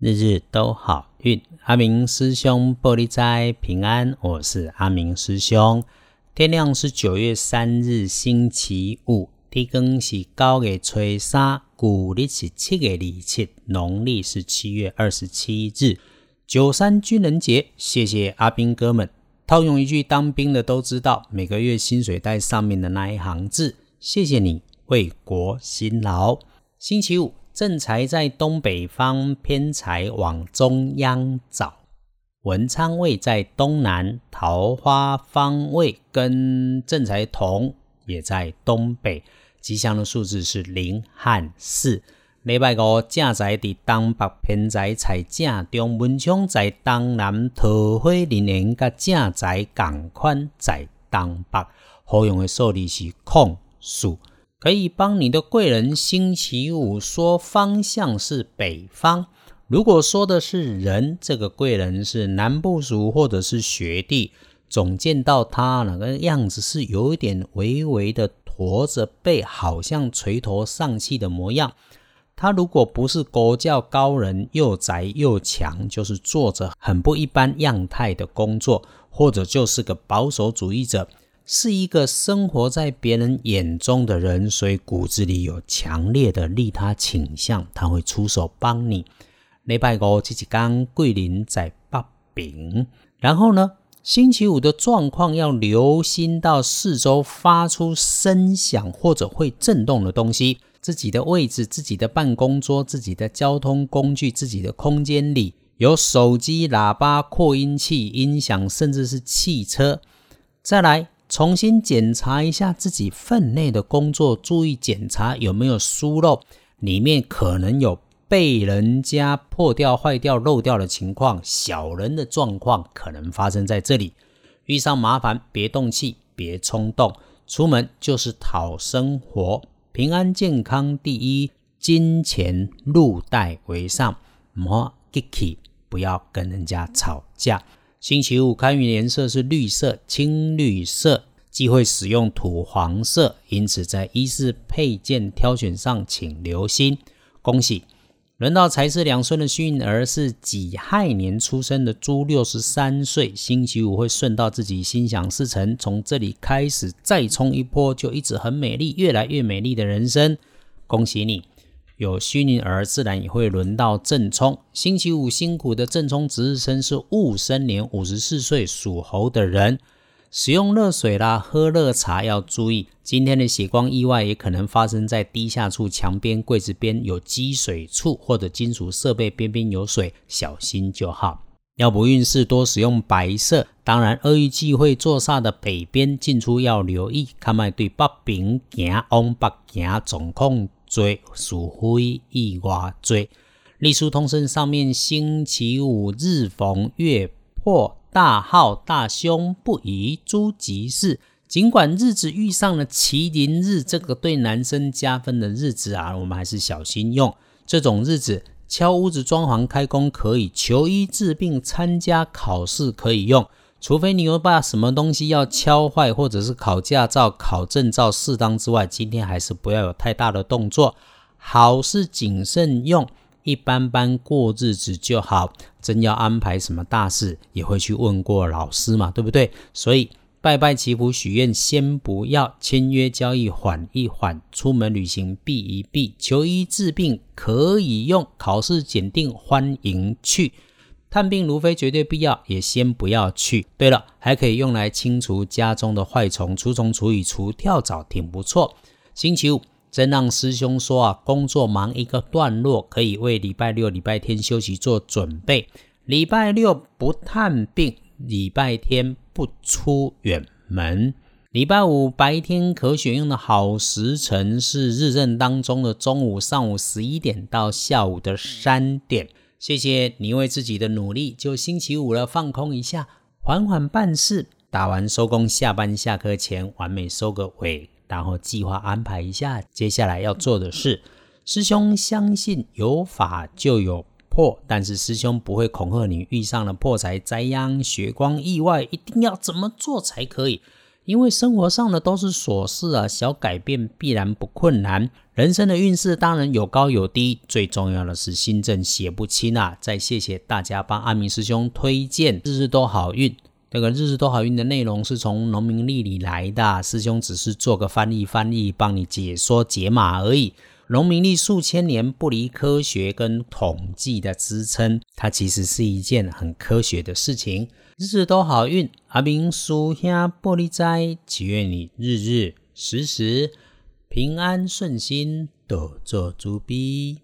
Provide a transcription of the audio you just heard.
日日都好运。阿明师兄玻璃斋平安，我是阿明师兄。天亮是九月三日星期五，天更是九月初三，古历是七月二七，农历是七月二十七日，九三军人节。谢谢阿兵哥们。套用一句当兵的都知道，每个月薪水袋上面的那一行字：谢谢你为国辛劳。星期五。正财在东北方，偏财往中央找。文昌位在东南，桃花方位跟正财同，也在东北。吉祥的数字是零和四。礼拜五正财在东北，偏财在正中。文昌在东南，桃花连连，甲正财共款在东北。好用的数字是空数。可以帮你的贵人星期五说方向是北方。如果说的是人，这个贵人是男部属或者是学弟，总见到他那个样子是有一点微微的驼着背，好像垂头丧气的模样。他如果不是国教高人，又宅又强，就是做着很不一般样态的工作，或者就是个保守主义者。是一个生活在别人眼中的人，所以骨子里有强烈的利他倾向，他会出手帮你。礼拜五这几刚桂林在北饼，然后呢，星期五的状况要留心到四周发出声响或者会震动的东西，自己的位置、自己的办公桌、自己的交通工具、自己的空间里有手机、喇叭、扩音器、音响，甚至是汽车。再来。重新检查一下自己分内的工作，注意检查有没有疏漏，里面可能有被人家破掉、坏掉、漏掉的情况，小人的状况可能发生在这里。遇上麻烦别动气，别冲动，出门就是讨生活，平安健康第一，金钱入袋为上，莫 gicky，不要跟人家吵架。星期五开运颜色是绿色、青绿色，忌讳使用土黄色，因此在衣饰配件挑选上请留心。恭喜！轮到财是两顺的幸运儿是己亥年出生的猪，六十三岁，星期五会顺到自己心想事成，从这里开始再冲一波，就一直很美丽，越来越美丽的人生。恭喜你！有虚年儿，自然也会轮到正冲。星期五辛苦的正冲值日生是戊申年五十四岁属猴的人，使用热水啦，喝热茶要注意。今天的血光意外也可能发生在低下处、墙边、柜子边有积水处，或者金属设备边边有水，小心就好。要不运势多使用白色，当然厄运忌讳坐煞的北边进出要留意，看卖对北边行往北行总控。追属非意外追，隶书通身上面星期五日逢月破大号大凶不宜诸吉事。尽管日子遇上了麒麟日，这个对男生加分的日子啊，我们还是小心用。这种日子敲屋子装潢开工可以，求医治病参加考试可以用。除非你有把什么东西要敲坏，或者是考驾照、考证照适当之外，今天还是不要有太大的动作，好事谨慎用，一般般过日子就好。真要安排什么大事，也会去问过老师嘛，对不对？所以拜拜祈福许愿先不要，签约交易缓一缓，出门旅行避一避，求医治病可以用，考试检定欢迎去。探病如非绝对必要，也先不要去。对了，还可以用来清除家中的坏虫，除虫除蚁除跳蚤，挺不错。星期五，真让师兄说啊，工作忙一个段落，可以为礼拜六、礼拜天休息做准备。礼拜六不探病，礼拜天不出远门。礼拜五白天可选用的好时辰是日正当中的中午、上午十一点到下午的三点。谢谢你为自己的努力，就星期五了，放空一下，缓缓办事，打完收工，下班下课前完美收个尾，然后计划安排一下接下来要做的事。师兄相信有法就有破，但是师兄不会恐吓你遇上了破财灾殃、血光意外，一定要怎么做才可以？因为生活上的都是琐事啊，小改变必然不困难。人生的运势当然有高有低，最重要的是心正写不清啊！再谢谢大家帮阿明师兄推荐日日都好运。这个日日都好运的内容是从农民历里来的，师兄只是做个翻译，翻译帮你解说解码而已。农民历数千年不离科学跟统计的支撑，它其实是一件很科学的事情。日日都好运，阿明叔兄玻璃斋，祈愿你日日时时平安顺心，多做猪逼。